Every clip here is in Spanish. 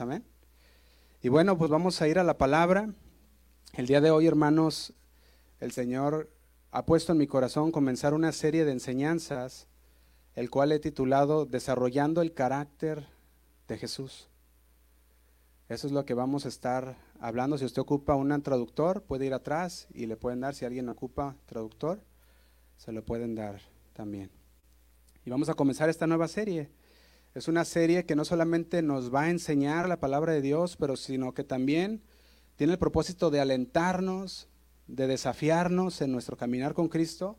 amén. Y bueno, pues vamos a ir a la palabra. El día de hoy, hermanos, el Señor ha puesto en mi corazón comenzar una serie de enseñanzas, el cual he titulado Desarrollando el carácter de Jesús. Eso es lo que vamos a estar hablando. Si usted ocupa un traductor, puede ir atrás y le pueden dar. Si alguien ocupa traductor, se lo pueden dar también. Y vamos a comenzar esta nueva serie. Es una serie que no solamente nos va a enseñar la palabra de Dios, pero sino que también tiene el propósito de alentarnos, de desafiarnos en nuestro caminar con Cristo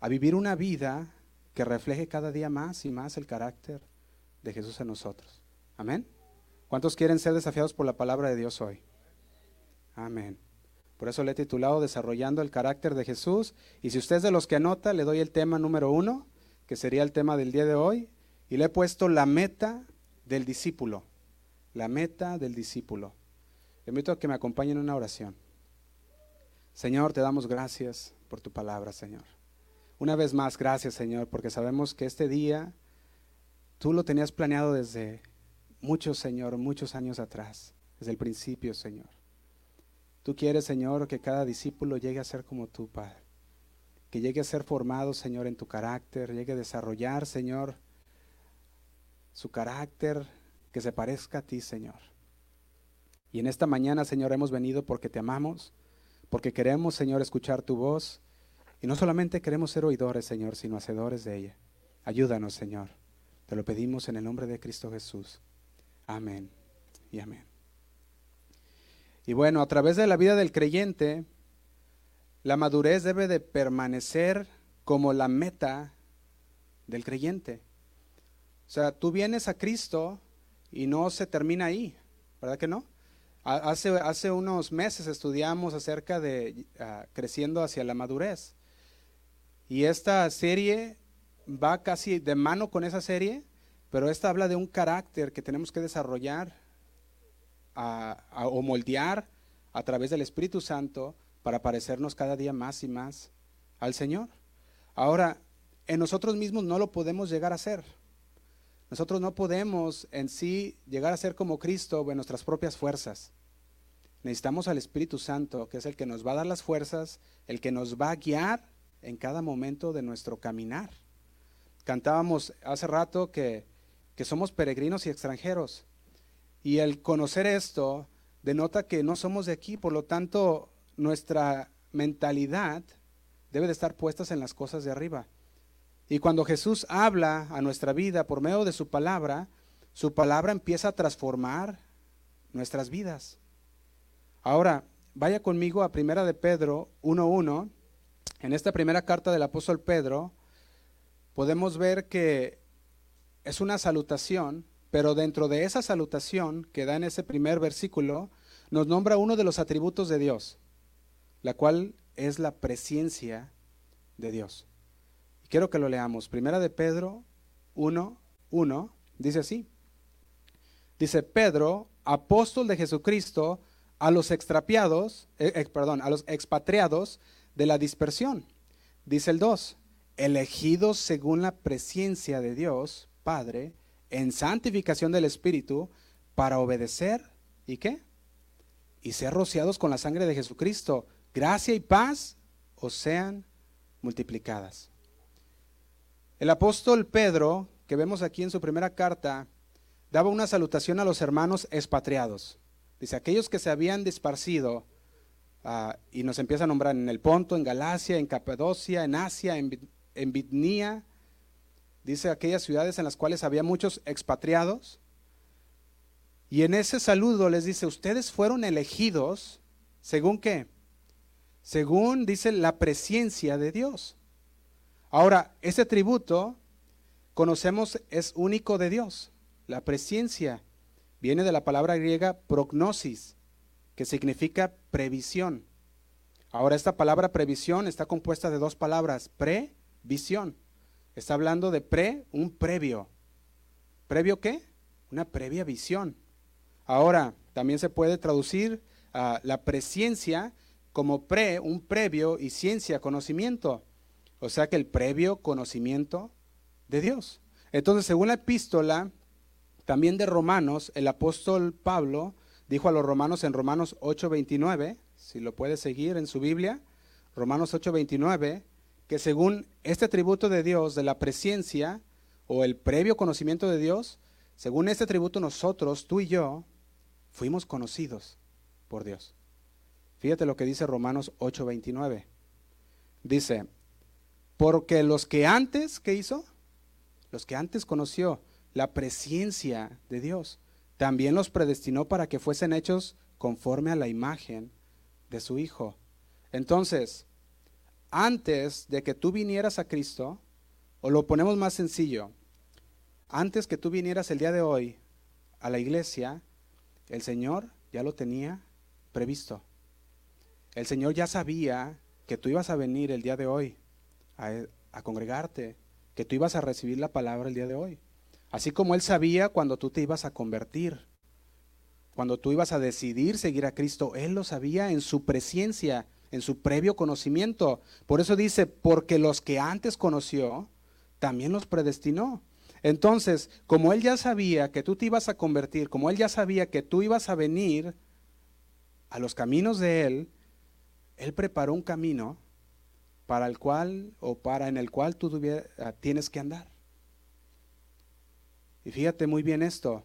a vivir una vida que refleje cada día más y más el carácter de Jesús en nosotros. Amén. ¿Cuántos quieren ser desafiados por la palabra de Dios hoy? Amén. Por eso le he titulado Desarrollando el carácter de Jesús. Y si usted es de los que anota, le doy el tema número uno, que sería el tema del día de hoy. Y le he puesto la meta del discípulo. La meta del discípulo. Le invito a que me acompañen en una oración. Señor, te damos gracias por tu palabra, Señor. Una vez más, gracias, Señor, porque sabemos que este día tú lo tenías planeado desde muchos, Señor, muchos años atrás, desde el principio, Señor. Tú quieres, Señor, que cada discípulo llegue a ser como tú, Padre. Que llegue a ser formado, Señor, en tu carácter, llegue a desarrollar, Señor, su carácter, que se parezca a ti, Señor. Y en esta mañana, Señor, hemos venido porque te amamos, porque queremos, Señor, escuchar tu voz. Y no solamente queremos ser oidores, Señor, sino hacedores de ella. Ayúdanos, Señor. Te lo pedimos en el nombre de Cristo Jesús. Amén y amén. Y bueno, a través de la vida del creyente, la madurez debe de permanecer como la meta del creyente. O sea, tú vienes a Cristo y no se termina ahí, ¿verdad que no? Hace, hace unos meses estudiamos acerca de ah, creciendo hacia la madurez. Y esta serie va casi de mano con esa serie, pero esta habla de un carácter que tenemos que desarrollar o moldear a través del Espíritu Santo para parecernos cada día más y más al Señor. Ahora, en nosotros mismos no lo podemos llegar a ser. Nosotros no podemos en sí llegar a ser como Cristo en nuestras propias fuerzas. Necesitamos al Espíritu Santo, que es el que nos va a dar las fuerzas, el que nos va a guiar en cada momento de nuestro caminar. Cantábamos hace rato que, que somos peregrinos y extranjeros. Y el conocer esto denota que no somos de aquí, por lo tanto nuestra mentalidad debe de estar puestas en las cosas de arriba. Y cuando Jesús habla a nuestra vida por medio de su palabra, su palabra empieza a transformar nuestras vidas. Ahora, vaya conmigo a Primera de Pedro 1.1. En esta primera carta del apóstol Pedro podemos ver que es una salutación pero dentro de esa salutación que da en ese primer versículo, nos nombra uno de los atributos de Dios, la cual es la presencia de Dios. Quiero que lo leamos. Primera de Pedro 1, 1, dice así. Dice Pedro, apóstol de Jesucristo, a los extrapiados, eh, eh, perdón, a los expatriados de la dispersión. Dice el 2, elegidos según la presencia de Dios, Padre, en santificación del Espíritu para obedecer y qué? Y ser rociados con la sangre de Jesucristo. Gracia y paz os sean multiplicadas. El apóstol Pedro, que vemos aquí en su primera carta, daba una salutación a los hermanos expatriados. Dice, aquellos que se habían disparcido, ah, y nos empieza a nombrar en el Ponto, en Galacia, en Capadocia, en Asia, en, en Bitnía, dice aquellas ciudades en las cuales había muchos expatriados. Y en ese saludo les dice, ustedes fueron elegidos, según qué? Según dice la presencia de Dios. Ahora, ese tributo, conocemos, es único de Dios. La presencia viene de la palabra griega prognosis, que significa previsión. Ahora, esta palabra previsión está compuesta de dos palabras, previsión. Está hablando de pre, un previo. ¿Previo qué? Una previa visión. Ahora, también se puede traducir a la presencia como pre, un previo y ciencia, conocimiento. O sea que el previo conocimiento de Dios. Entonces, según la epístola También de Romanos, el apóstol Pablo dijo a los romanos en Romanos 8:29, si lo puede seguir en su Biblia, Romanos 8:29, que según este tributo de Dios de la presencia o el previo conocimiento de Dios, según este tributo nosotros, tú y yo, fuimos conocidos por Dios. Fíjate lo que dice Romanos 8:29. Dice, porque los que antes, ¿qué hizo? Los que antes conoció la presencia de Dios, también los predestinó para que fuesen hechos conforme a la imagen de su Hijo. Entonces, antes de que tú vinieras a Cristo, o lo ponemos más sencillo, antes que tú vinieras el día de hoy a la iglesia, el Señor ya lo tenía previsto. El Señor ya sabía que tú ibas a venir el día de hoy a, congregarte, que tú ibas a recibir la palabra el día de hoy. Así como Él sabía cuando tú te ibas a convertir, cuando tú ibas a decidir seguir a Cristo, Él lo sabía en su presencia, en su previo conocimiento. Por eso dice, porque los que antes conoció, también los predestinó. Entonces, como Él ya sabía que tú te ibas a convertir, como Él ya sabía que tú ibas a venir a los caminos de Él, Él preparó un camino para el cual o para en el cual tú ah, tienes que andar. Y fíjate muy bien esto.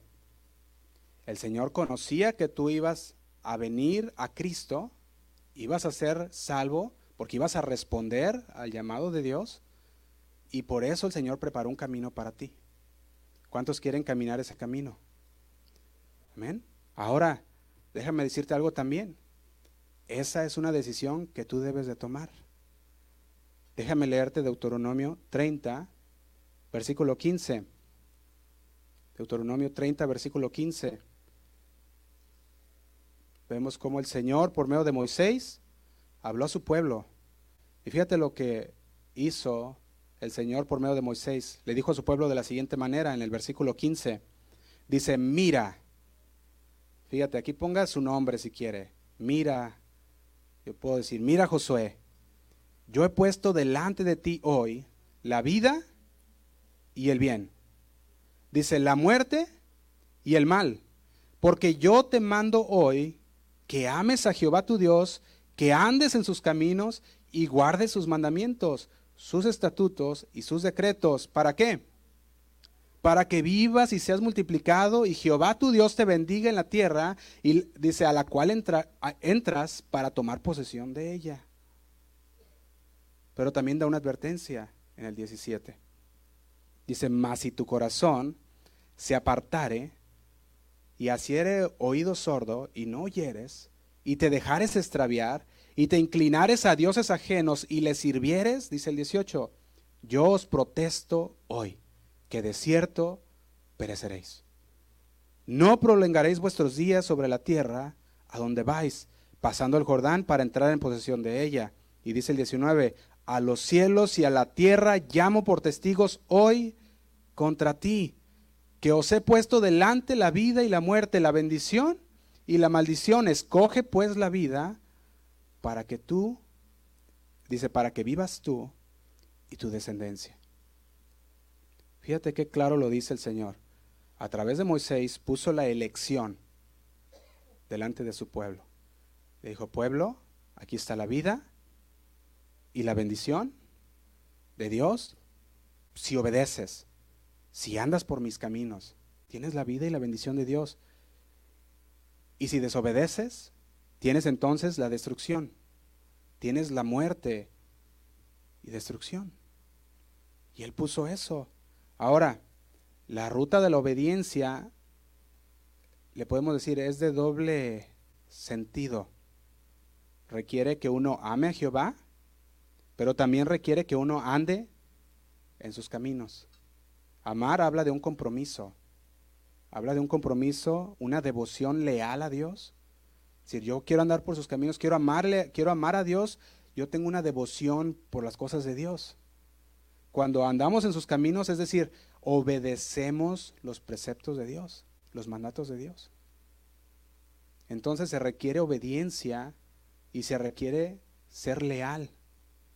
El Señor conocía que tú ibas a venir a Cristo, ibas a ser salvo, porque ibas a responder al llamado de Dios, y por eso el Señor preparó un camino para ti. ¿Cuántos quieren caminar ese camino? Amén. Ahora, déjame decirte algo también. Esa es una decisión que tú debes de tomar. Déjame leerte Deuteronomio 30, versículo 15. Deuteronomio 30, versículo 15. Vemos cómo el Señor, por medio de Moisés, habló a su pueblo. Y fíjate lo que hizo el Señor por medio de Moisés. Le dijo a su pueblo de la siguiente manera en el versículo 15. Dice, mira. Fíjate, aquí ponga su nombre si quiere. Mira. Yo puedo decir, mira Josué yo he puesto delante de ti hoy la vida y el bien. Dice, la muerte y el mal. Porque yo te mando hoy que ames a Jehová tu Dios, que andes en sus caminos y guardes sus mandamientos, sus estatutos y sus decretos. ¿Para qué? Para que vivas y seas multiplicado y Jehová tu Dios te bendiga en la tierra y dice a la cual entras para tomar posesión de ella. Pero también da una advertencia en el 17. Dice, mas si tu corazón se apartare y asiere oído sordo y no oyeres, y te dejares extraviar, y te inclinares a dioses ajenos y les sirvieres, dice el 18, yo os protesto hoy que de cierto pereceréis. No prolongaréis vuestros días sobre la tierra a donde vais, pasando el Jordán para entrar en posesión de ella. Y dice el 19, a los cielos y a la tierra llamo por testigos hoy contra ti, que os he puesto delante la vida y la muerte, la bendición y la maldición. Escoge pues la vida para que tú, dice, para que vivas tú y tu descendencia. Fíjate qué claro lo dice el Señor. A través de Moisés puso la elección delante de su pueblo. Le dijo, pueblo, aquí está la vida y la bendición de Dios si obedeces, si andas por mis caminos. Tienes la vida y la bendición de Dios. Y si desobedeces, tienes entonces la destrucción. Tienes la muerte y destrucción. Y Él puso eso. Ahora, la ruta de la obediencia, le podemos decir, es de doble sentido. Requiere que uno ame a Jehová pero también requiere que uno ande en sus caminos. Amar habla de un compromiso, habla de un compromiso, una devoción leal a Dios. Si yo quiero andar por sus caminos, quiero amarle, quiero amar a Dios, yo tengo una devoción por las cosas de Dios. Cuando andamos en sus caminos, es decir, obedecemos los preceptos de Dios, los mandatos de Dios. Entonces se requiere obediencia y se requiere ser leal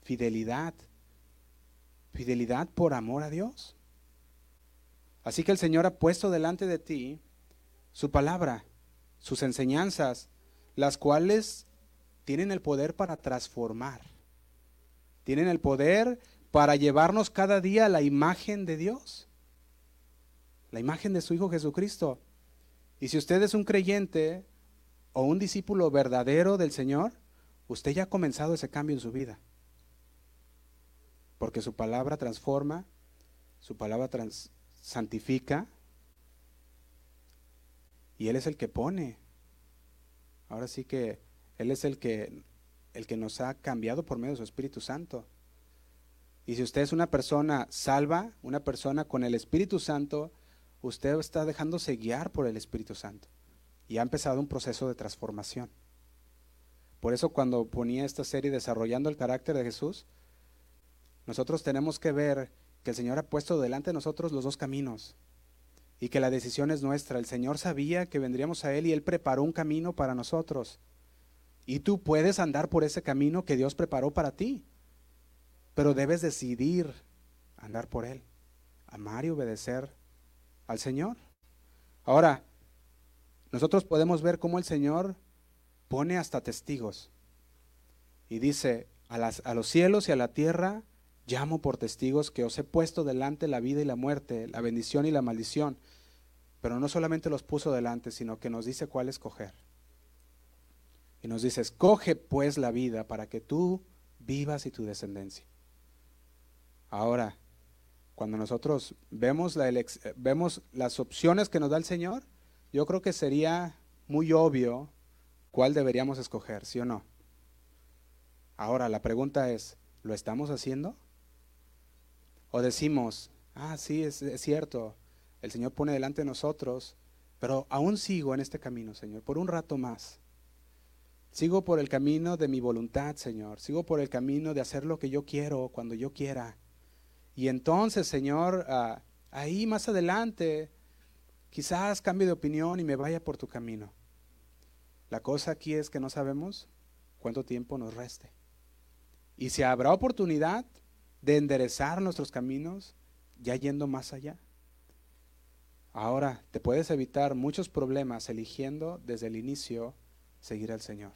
fidelidad. Fidelidad por amor a Dios. Así que el Señor ha puesto delante de ti su palabra, sus enseñanzas, las cuales tienen el poder para transformar. Tienen el poder para llevarnos cada día a la imagen de Dios, la imagen de su Hijo Jesucristo. Y si usted es un creyente o un discípulo verdadero del Señor, usted ya ha comenzado ese cambio en su vida. Porque su palabra transforma, su palabra santifica, y Él es el que pone. Ahora sí que Él es el que, el que nos ha cambiado por medio de su Espíritu Santo. Y si usted es una persona salva, una persona con el Espíritu Santo, usted está dejándose guiar por el Espíritu Santo. Y ha empezado un proceso de transformación. Por eso cuando ponía esta serie desarrollando el carácter de Jesús, nosotros tenemos que ver que el Señor ha puesto delante de nosotros los dos caminos y que la decisión es nuestra. El Señor sabía que vendríamos a Él y Él preparó un camino para nosotros. Y tú puedes andar por ese camino que Dios preparó para ti, pero debes decidir andar por Él, amar y obedecer al Señor. Ahora, nosotros podemos ver cómo el Señor pone hasta testigos y dice, a, a los cielos y a la tierra llamo por testigos que os he puesto delante la vida y la muerte, la bendición y la maldición. Pero no solamente los puso delante, sino que nos dice cuál escoger. Y nos dice, escoge pues la vida para que tú vivas y tu descendencia. Ahora, cuando nosotros vemos, la vemos las opciones que nos da el Señor, yo creo que sería muy obvio cuál deberíamos escoger, ¿sí o no? Ahora, la pregunta es, ¿lo estamos haciendo? O decimos, ah, sí, es, cierto, el Señor pone delante de nosotros, pero aún sigo en este camino, Señor, por un rato más. Sigo por el camino de mi voluntad, Señor. Sigo por el camino de hacer lo que yo quiero cuando yo quiera. Y entonces, Señor, ah, ahí más adelante, quizás cambie de opinión y me vaya por tu camino. La cosa aquí es que no sabemos cuánto tiempo nos reste. Y si habrá oportunidad, de enderezar nuestros caminos, ya yendo más allá. Ahora te puedes evitar muchos problemas eligiendo desde el inicio seguir al Señor.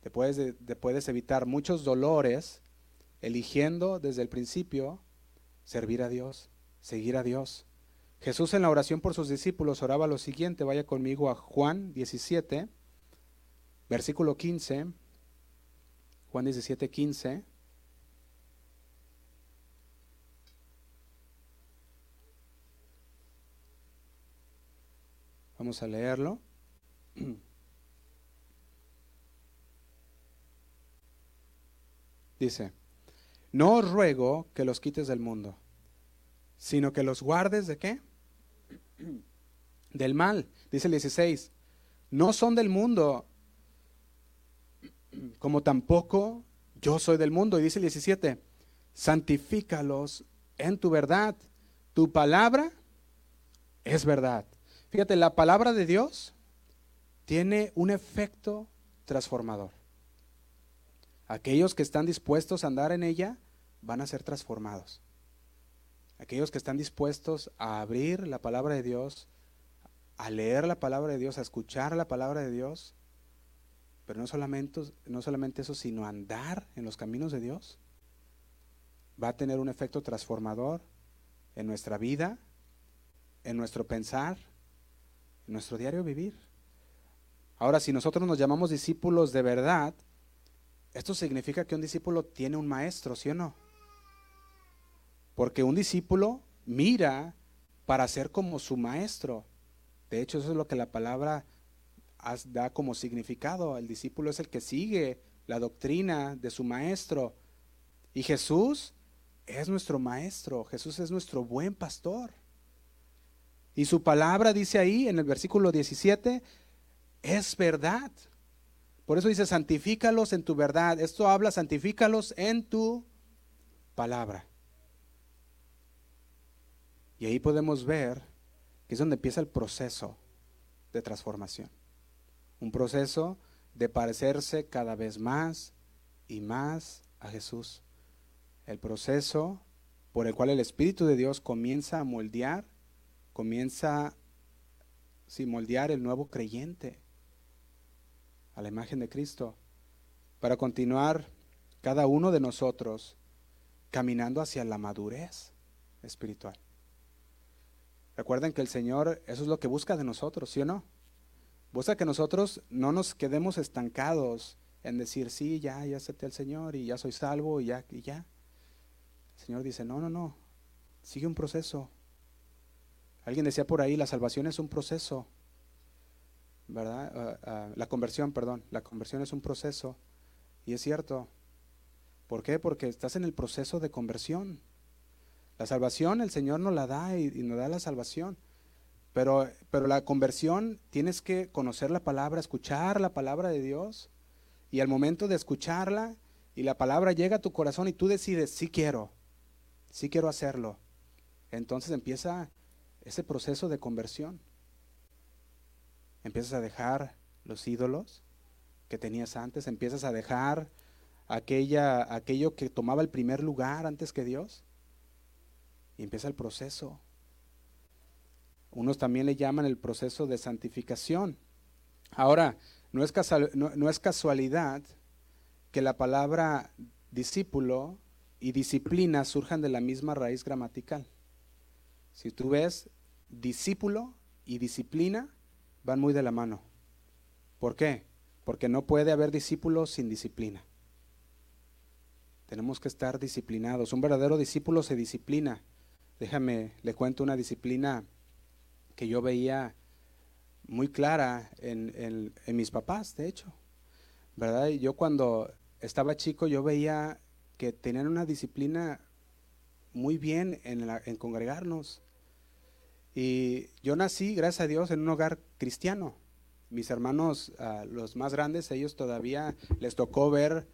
Te puedes, te puedes evitar muchos dolores eligiendo desde el principio servir a Dios, seguir a Dios. Jesús en la oración por sus discípulos oraba lo siguiente, vaya conmigo a Juan 17, versículo 15, Juan 17, 15. Vamos a leerlo. Dice, no os ruego que los quites del mundo, sino que los guardes de qué? Del mal. Dice el 16, no son del mundo, como tampoco yo soy del mundo. Y dice el 17, santifícalos en tu verdad. Tu palabra es verdad. Fíjate, la palabra de Dios tiene un efecto transformador. Aquellos que están dispuestos a andar en ella van a ser transformados. Aquellos que están dispuestos a abrir la palabra de Dios, a leer la palabra de Dios, a escuchar la palabra de Dios, pero no solamente, no solamente eso, sino andar en los caminos de Dios, va a tener un efecto transformador en nuestra vida, en nuestro pensar, nuestro diario vivir. Ahora, si nosotros nos llamamos discípulos de verdad, esto significa que un discípulo tiene un maestro, ¿sí o no? Porque un discípulo mira para ser como su maestro. De hecho, eso es lo que la palabra da como significado. El discípulo es el que sigue la doctrina de su maestro. Y Jesús es nuestro maestro. Jesús es nuestro buen pastor. Y su palabra dice ahí en el versículo 17, es verdad. Por eso dice, santifícalos en tu verdad. Esto habla, santifícalos en tu palabra. Y ahí podemos ver que es donde empieza el proceso de transformación. Un proceso de parecerse cada vez más y más a Jesús. El proceso por el cual el Espíritu de Dios comienza a moldear comienza a moldear el nuevo creyente a la imagen de Cristo para continuar cada uno de nosotros caminando hacia la madurez espiritual. Recuerden que el Señor, eso es lo que busca de nosotros, ¿sí o no? Busca que nosotros no nos quedemos estancados en decir, sí, ya, ya acepté al Señor y ya soy salvo y ya, y ya. El Señor dice, no, no, no, sigue un proceso. Alguien decía por ahí, la salvación es un proceso, ¿verdad? Ah, ah, la conversión, perdón, la conversión es un proceso. Y es cierto. ¿Por qué? Porque estás en el proceso de conversión. La salvación el Señor nos la da y, nos da la salvación. Pero, pero la conversión tienes que conocer la palabra, escuchar la palabra de Dios. Y al momento de escucharla y la palabra llega a tu corazón y tú decides, sí quiero, sí quiero hacerlo. Entonces empieza ese proceso de conversión. Empiezas a dejar los ídolos que tenías antes, empiezas a dejar aquella, aquello que tomaba el primer lugar antes que Dios y empieza el proceso. Unos también le llaman el proceso de santificación. Ahora, no es, no, es casualidad que la palabra discípulo y disciplina surjan de la misma raíz gramatical. Si tú ves, discípulo y disciplina van muy de la mano. ¿Por qué? Porque no puede haber discípulo sin disciplina. Tenemos que estar disciplinados. Un verdadero discípulo se disciplina. Déjame, le cuento una disciplina que yo veía muy clara en, mis papás, de hecho. ¿Verdad? Yo cuando estaba chico, yo veía que tenían una disciplina muy bien en, congregarnos. Y yo nací, gracias a Dios, en un hogar cristiano. Mis hermanos, ah, los más grandes, ellos todavía les tocó ver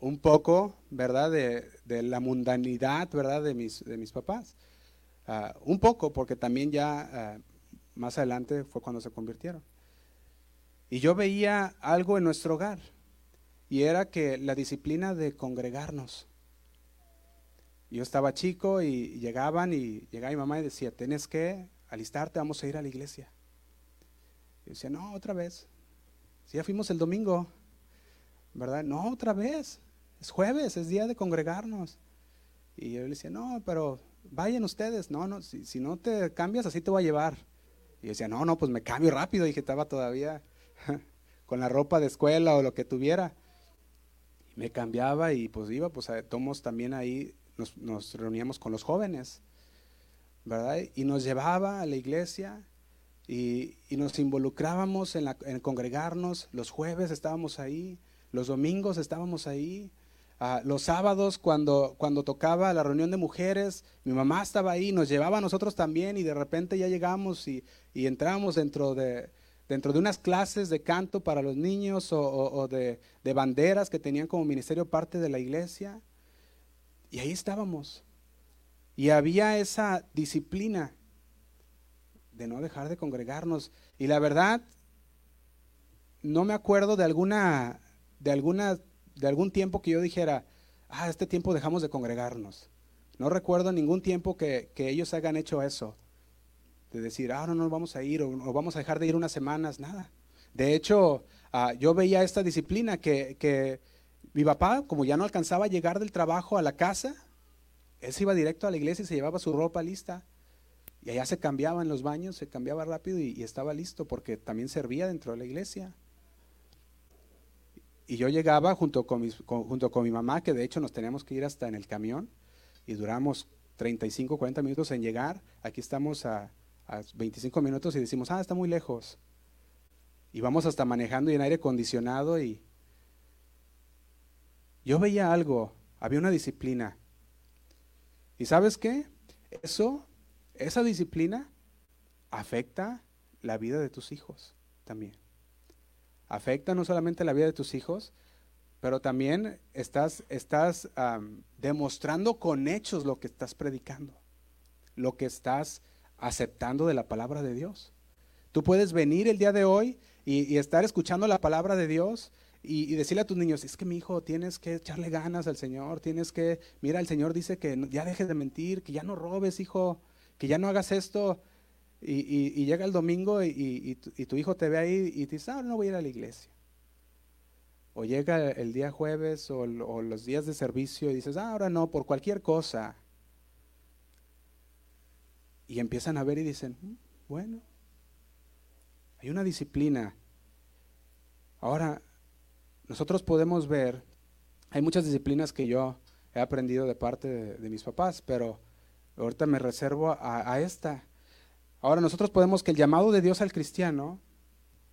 un poco, ¿verdad?, de, de la mundanidad, ¿verdad?, de mis, de mis papás. Ah, un poco, porque también ya ah, más adelante fue cuando se convirtieron. Y yo veía algo en nuestro hogar, y era que la disciplina de congregarnos. Yo estaba chico y llegaban y llegaba mi mamá y decía, tienes que alistarte, vamos a ir a la iglesia. Y decía, no, otra vez. Si ya fuimos el domingo, ¿verdad? No, otra vez. Es jueves, es día de congregarnos. Y yo le decía, no, pero vayan ustedes, no, no, si, no te cambias, así te voy a llevar. Y decía, no, no, pues me cambio rápido, y que estaba todavía con la ropa de escuela o lo que tuviera. Me cambiaba y pues iba, pues tomos también ahí, nos, reuníamos con los jóvenes, ¿verdad? Y nos llevaba a la iglesia y, nos involucrábamos en, en congregarnos, los jueves estábamos ahí, los domingos estábamos ahí, Ah, los sábados cuando, cuando tocaba la reunión de mujeres, mi mamá estaba ahí, nos llevaba a nosotros también y de repente ya llegamos y, y entramos dentro de, dentro de unas clases de canto para los niños o, de, banderas que tenían como ministerio parte de la iglesia. Y ahí estábamos. Y había esa disciplina de no dejar de congregarnos. Y la verdad, no me acuerdo de alguna, de alguna de algún tiempo que yo dijera, ah, este tiempo dejamos de congregarnos. No recuerdo ningún tiempo que, ellos hayan hecho eso, de decir, ah, no, no vamos a ir o, vamos a dejar de ir unas semanas, nada. De hecho, ah, yo veía esta disciplina que, que mi papá, como ya no alcanzaba a llegar del trabajo a la casa, él se iba directo a la iglesia y se llevaba su ropa lista. Y allá se cambiaba en los baños, se cambiaba rápido y estaba listo porque también servía dentro de la iglesia. Y yo llegaba junto con, mi mamá, que de hecho nos teníamos que ir hasta en el camión, y duramos 35, 40 minutos en llegar. Aquí estamos a, 25 minutos y decimos, ah, está muy lejos. Y vamos hasta manejando y en aire acondicionado y yo veía algo, había una disciplina. ¿Y sabes qué? Eso, esa disciplina afecta la vida de tus hijos también afecta no solamente la vida de tus hijos, pero también estás, estás demostrando con hechos lo que estás predicando, lo que estás aceptando de la palabra de Dios. Tú puedes venir el día de hoy y, estar escuchando la palabra de Dios y, decirle a tus niños, es que mi hijo, tienes que echarle ganas al Señor, tienes que, mira, el Señor dice que ya dejes de mentir, que ya no robes, hijo, que ya no hagas esto. Y, llega el domingo y, tu, hijo te ve ahí y te dice, ah, no voy a ir a la iglesia. O llega el día jueves o, o los días de servicio y dices, ah, ahora no, por cualquier cosa. Y empiezan a ver y dicen, mm, bueno, hay una disciplina. Ahora, nosotros podemos ver, hay muchas disciplinas que yo he aprendido de parte de, mis papás, pero ahorita me reservo a, a, esta. Ahora, nosotros podemos que el llamado de Dios al cristiano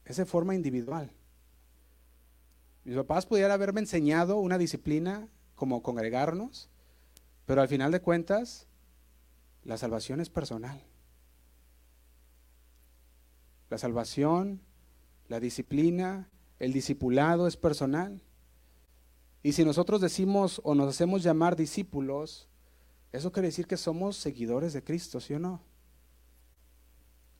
es de forma individual. Mis papás pudieran haberme enseñado una disciplina como congregarnos, pero al final de cuentas, la salvación es personal. La salvación, la disciplina, el discipulado es personal. Y si nosotros decimos o nos hacemos llamar discípulos, eso quiere decir que somos seguidores de Cristo, ¿sí o no?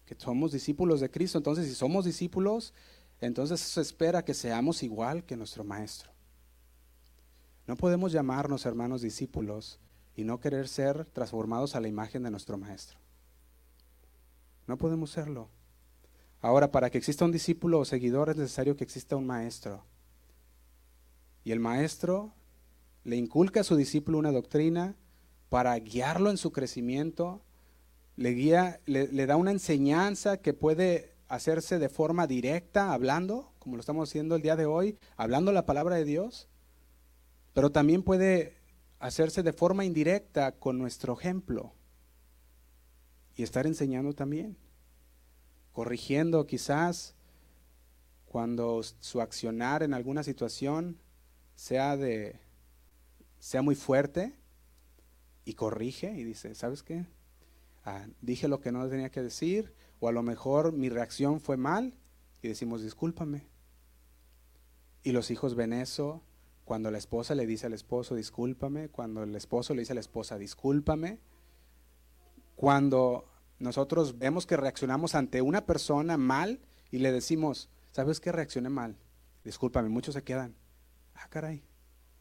Que somos discípulos de Cristo. Entonces, si somos discípulos, entonces se espera que seamos igual que nuestro Maestro. No podemos llamarnos hermanos discípulos y no querer ser transformados a la imagen de nuestro Maestro. No podemos serlo. Ahora, para que exista un discípulo o seguidor es necesario que exista un maestro. Y el maestro le inculca a su discípulo una doctrina para guiarlo en su crecimiento, le, guía, le, le da una enseñanza que puede hacerse de forma directa, hablando, como lo estamos haciendo el día de hoy, hablando la palabra de Dios, pero también puede hacerse de forma indirecta con nuestro ejemplo y estar enseñando también corrigiendo quizás cuando su accionar en alguna situación sea de sea muy fuerte y corrige y dice, ¿sabes qué? Ah, dije lo que no tenía que decir o a lo mejor mi reacción fue mal y decimos, discúlpame. Y los hijos ven eso cuando la esposa le dice al esposo, discúlpame, cuando el esposo le dice a la esposa, discúlpame, cuando nosotros vemos que reaccionamos ante una persona mal y le decimos, ¿sabes qué? Reaccioné mal. Discúlpame, muchos se quedan. Ah, caray.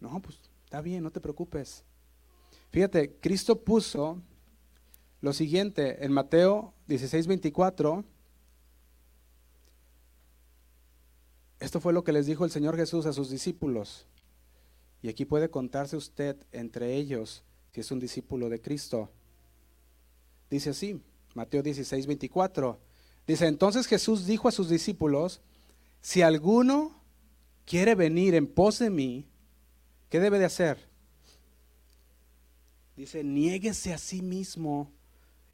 No, pues está bien, no te preocupes. Fíjate, Cristo puso lo siguiente en Mateo 16, 24. Esto fue lo que les dijo el Señor Jesús a sus discípulos. Y aquí puede contarse usted entre ellos si es un discípulo de Cristo. Dice así, Mateo 16, 24. Dice, entonces Jesús dijo a sus discípulos, si alguno quiere venir en pos de mí, ¿qué debe de hacer? Dice, niéguese a sí mismo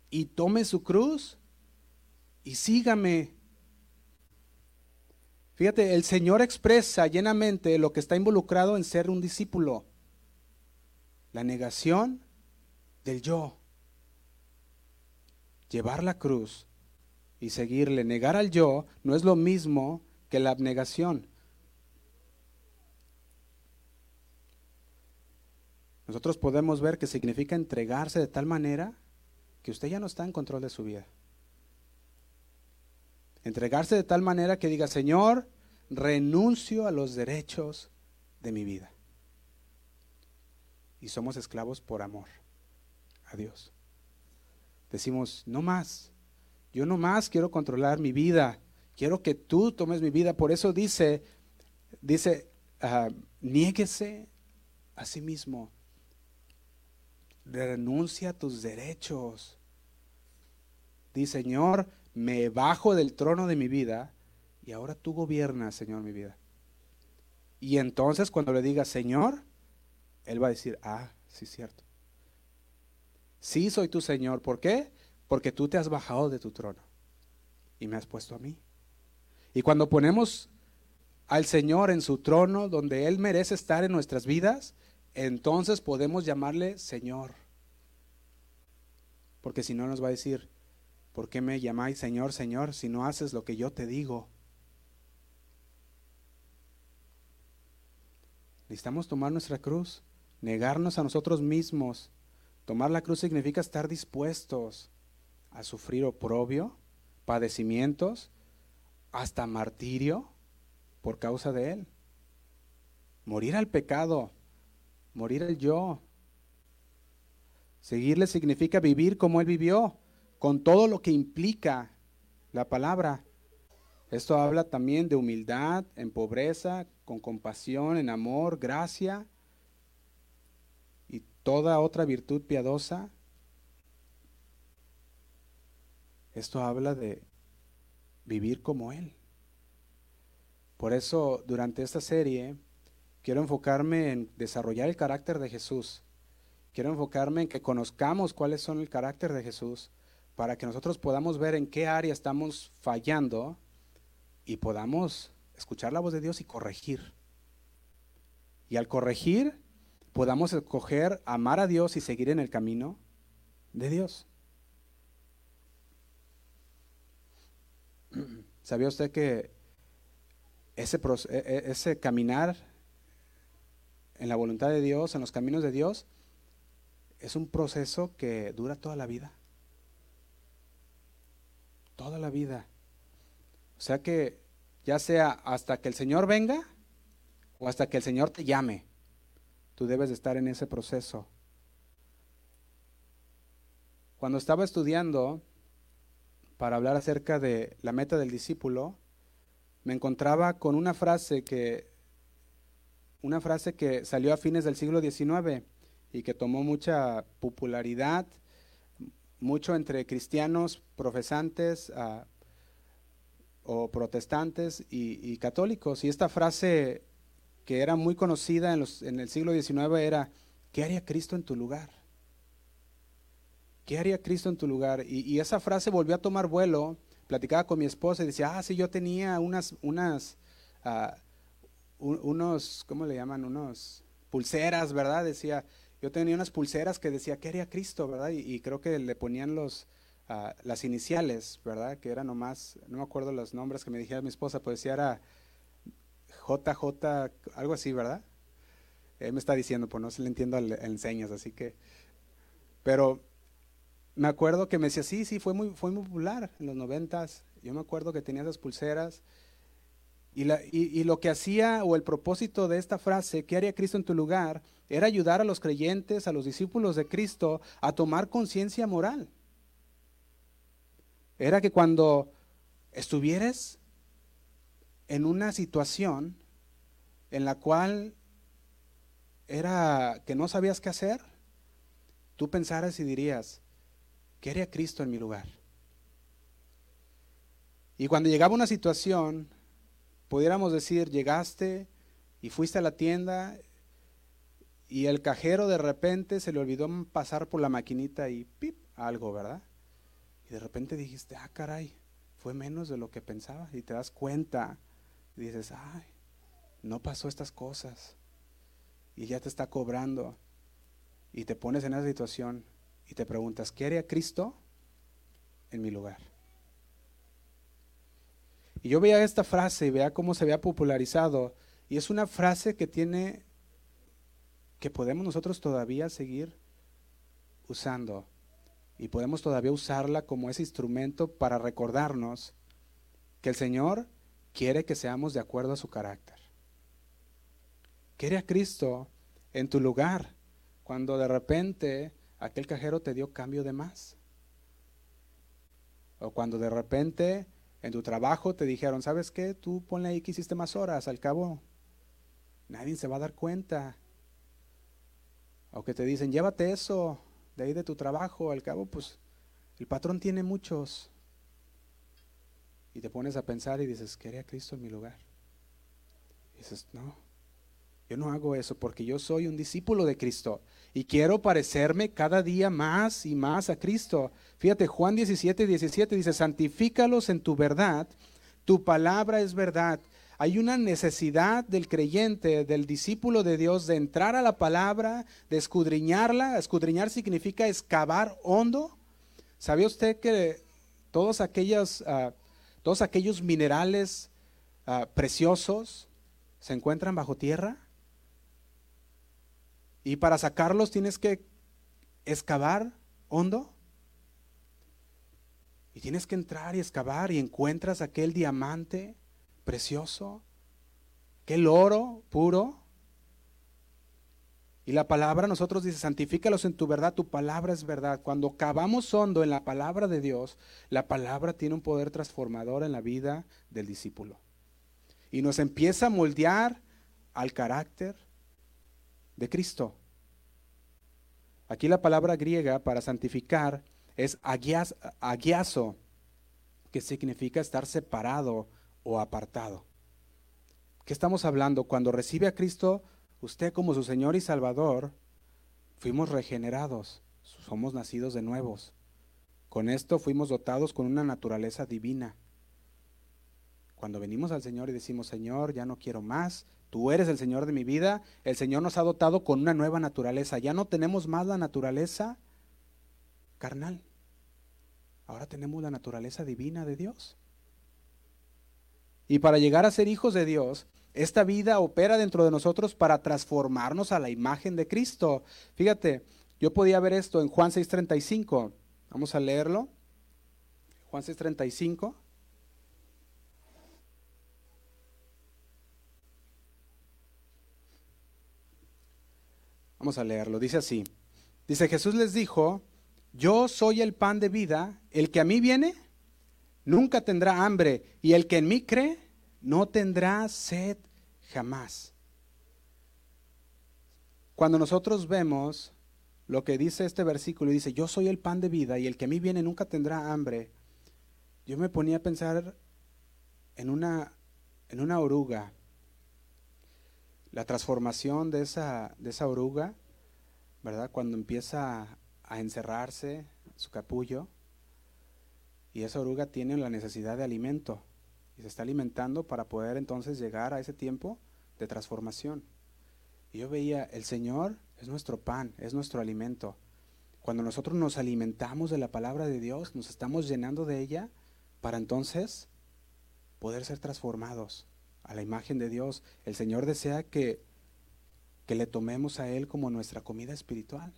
y tome su cruz y sígame. Fíjate, el Señor expresa llenamente lo que está involucrado en ser un discípulo. La negación del yo llevar la cruz y seguirle, negar al yo, no es lo mismo que la abnegación. Nosotros podemos ver que significa entregarse de tal manera que usted ya no está en control de su vida. Entregarse de tal manera que diga, Señor, renuncio a los derechos de mi vida. Y somos esclavos por amor a Dios. Decimos, no más. Yo no más quiero controlar mi vida. Quiero que tú tomes mi vida. Por eso dice, dice, uh, niéguese a sí mismo. Renuncia a tus derechos. Dice, Señor, me bajo del trono de mi vida y ahora tú gobiernas, Señor, mi vida. Y entonces cuando le diga, Señor, Él va a decir, ah, sí, cierto. Sí soy tu Señor. ¿Por qué? Porque tú te has bajado de tu trono y me has puesto a mí. Y cuando ponemos al Señor en su trono, donde Él merece estar en nuestras vidas, entonces podemos llamarle Señor. Porque si no nos va a decir, ¿por qué me llamáis Señor, Señor, si no haces lo que yo te digo? Necesitamos tomar nuestra cruz, negarnos a nosotros mismos Tomar la cruz significa estar dispuestos a sufrir oprobio, padecimientos, hasta martirio por causa de Él. Morir al pecado, morir al yo. Seguirle significa vivir como Él vivió, con todo lo que implica la palabra. Esto habla también de humildad, en pobreza, con compasión, en amor, gracia toda otra virtud piadosa. Esto habla de vivir como Él. Por eso, durante esta serie, quiero enfocarme en desarrollar el carácter de Jesús. Quiero enfocarme en que conozcamos cuáles son el carácter de Jesús para que nosotros podamos ver en qué área estamos fallando y podamos escuchar la voz de Dios y corregir. Y al corregir, podamos escoger amar a Dios y seguir en el camino de Dios. ¿Sabía usted que ese, e, e, ese caminar en la voluntad de Dios, en los caminos de Dios, es un proceso que dura toda la vida? Toda la vida. O sea que ya sea hasta que el Señor venga o hasta que el Señor te llame, tú debes de estar en ese proceso. Cuando estaba estudiando para hablar acerca de la meta del discípulo, me encontraba con una frase que una frase que salió a fines del siglo XIX y que tomó mucha popularidad, mucho entre cristianos profesantes ah, o protestantes y, católicos. Y esta frase que era muy conocida en, los, en el siglo XIX era, ¿qué haría Cristo en tu lugar? ¿Qué haría Cristo en tu lugar? Y, esa frase volvió a tomar vuelo. Platicaba con mi esposa y decía, ah, sí, yo tenía unas, unas, uh, unos, ¿cómo le llaman? Unos pulseras, ¿verdad? Decía, yo tenía unas pulseras que decía, ¿qué haría Cristo, verdad? Y, creo que le ponían los, uh, las iniciales, ¿verdad? Que era nomás, no me acuerdo los nombres que me dijera mi esposa, pues decía era JJ, algo así, ¿verdad? Él me está diciendo, pues no se le entiendo en señas, así que, pero me acuerdo que me decía, sí, sí, fue muy, fue muy popular en los noventas. Yo me acuerdo que tenía esas pulseras. Y, la, y, lo que hacía, o el propósito de esta frase, ¿qué haría Cristo en tu lugar? Era ayudar a los creyentes, a los discípulos de Cristo, a tomar conciencia moral. Era que cuando estuvieres en una situación en la cual era que no sabías qué hacer, tú pensaras y dirías, ¿Qué haría Cristo en mi lugar? Y cuando llegaba una situación, pudiéramos decir, llegaste y fuiste a la tienda y el cajero de repente se le olvidó pasar por la maquinita y pip, algo, ¿verdad? Y de repente dijiste, ah, caray, fue menos de lo que pensaba. Y te das cuenta dices, ay, no pasó estas cosas. Y ya te está cobrando. Y te pones en esa situación y te preguntas, ¿qué haría Cristo en mi lugar? Y yo veía esta frase y veía cómo se había popularizado y es una frase que tiene, que podemos nosotros todavía seguir usando y podemos todavía usarla como ese instrumento para recordarnos que el Señor quiere que seamos de acuerdo a su carácter. Quiere a Cristo en tu lugar cuando de repente aquel cajero te dio cambio de más. O cuando de repente en tu trabajo te dijeron, ¿sabes qué? Tú ponle ahí que hiciste más horas, al cabo nadie se va a dar cuenta. O que te dicen, llévate eso de ahí de tu trabajo, al cabo pues el patrón tiene muchos. Y te pones a pensar y dices, ¿quería Cristo en mi lugar? Dices, no, yo no hago eso porque yo soy un discípulo de Cristo y quiero parecerme cada día más y más a Cristo. Fíjate, Juan 17, 17 dice, santifícalos en tu verdad, tu palabra es verdad. Hay una necesidad del creyente, del discípulo de Dios, de entrar a la palabra, de escudriñarla. Escudriñar significa excavar hondo. ¿Sabía usted que todos aquellos, ah, todos aquellos minerales ah, preciosos se encuentran bajo tierra? Y para sacarlos tienes que excavar hondo. Y tienes que entrar y excavar y encuentras aquel diamante precioso, aquel oro puro. Y la palabra nosotros dice, santifícalos en tu verdad, tu palabra es verdad. Cuando cavamos hondo en la palabra de Dios, la palabra tiene un poder transformador en la vida del discípulo. Y nos empieza a moldear al carácter de Cristo. Aquí la palabra griega para santificar es agiazo, que significa estar separado o apartado. ¿Qué estamos hablando? Cuando recibe a Cristo, usted como su Señor y Salvador, fuimos regenerados, somos nacidos de nuevos. Con esto fuimos dotados con una naturaleza divina. Cuando venimos al Señor y decimos, Señor, ya no quiero más, tú eres el Señor de mi vida, el Señor nos ha dotado con una nueva naturaleza. Ya no tenemos más la naturaleza carnal. Ahora tenemos la naturaleza divina de Dios. Y para llegar a ser hijos de Dios, esta vida opera dentro de nosotros para transformarnos a la imagen de Cristo. Fíjate, yo podía ver esto en Juan 6:35. Vamos a leerlo. Juan 6:35. Vamos a leerlo. Dice así. Dice Jesús les dijo, yo soy el pan de vida, el que a mí viene nunca tendrá hambre, y el que en mí cree no tendrá sed jamás. Cuando nosotros vemos lo que dice este versículo, dice, yo soy el pan de vida, y el que a mí viene nunca tendrá hambre, yo me ponía a pensar en una, en una oruga, la transformación de esa, de esa oruga, ¿verdad? Cuando empieza a encerrarse su capullo, y esa oruga tiene la necesidad de alimento y se está alimentando para poder entonces llegar a ese tiempo de transformación. Y yo veía, el Señor es nuestro pan, es nuestro alimento. Cuando nosotros nos alimentamos de la palabra de Dios, nos estamos llenando de ella para entonces poder ser transformados a la imagen de Dios. El Señor desea que, que le tomemos a Él como nuestra comida espiritual.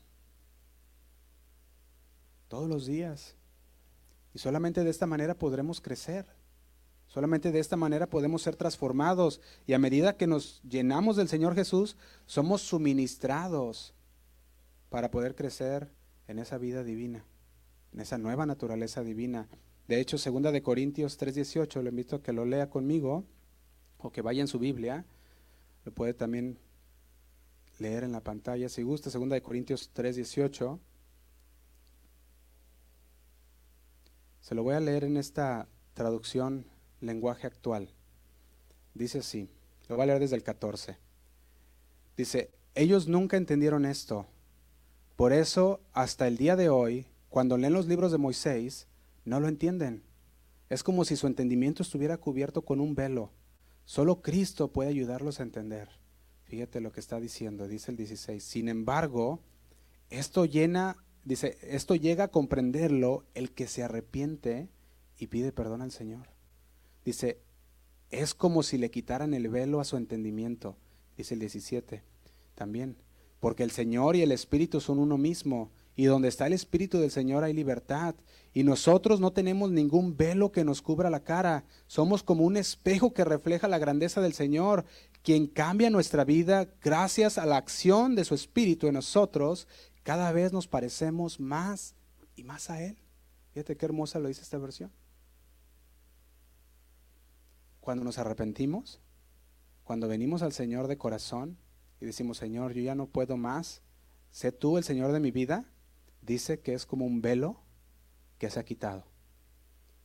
Todos los días. Y solamente de esta manera podremos crecer. Solamente de esta manera podemos ser transformados. Y a medida que nos llenamos del Señor Jesús, somos suministrados para poder crecer en esa vida divina, en esa nueva naturaleza divina. De hecho, segunda de Corintios 3:18, le invito a que lo lea conmigo o que vaya en su Biblia. Lo puede también leer en la pantalla si gusta, segunda de Corintios 3:18. Se lo voy a leer en esta traducción lenguaje actual. Dice así, lo voy a leer desde el 14. Dice, ellos nunca entendieron esto. Por eso, hasta el día de hoy, cuando leen los libros de Moisés, no lo entienden. Es como si su entendimiento estuviera cubierto con un velo. Solo Cristo puede ayudarlos a entender. Fíjate lo que está diciendo, dice el 16. Sin embargo, esto llena Dice, esto llega a comprenderlo el que se arrepiente y pide perdón al Señor. Dice, es como si le quitaran el velo a su entendimiento. Dice el 17 también. Porque el Señor y el Espíritu son uno mismo. Y donde está el Espíritu del Señor hay libertad. Y nosotros no tenemos ningún velo que nos cubra la cara. Somos como un espejo que refleja la grandeza del Señor, quien cambia nuestra vida gracias a la acción de su Espíritu en nosotros cada vez nos parecemos más y más a Él. Fíjate qué hermosa lo dice esta versión. Cuando nos arrepentimos, cuando venimos al Señor de corazón y decimos, Señor, yo ya no puedo más, sé tú el Señor de mi vida, dice que es como un velo que se ha quitado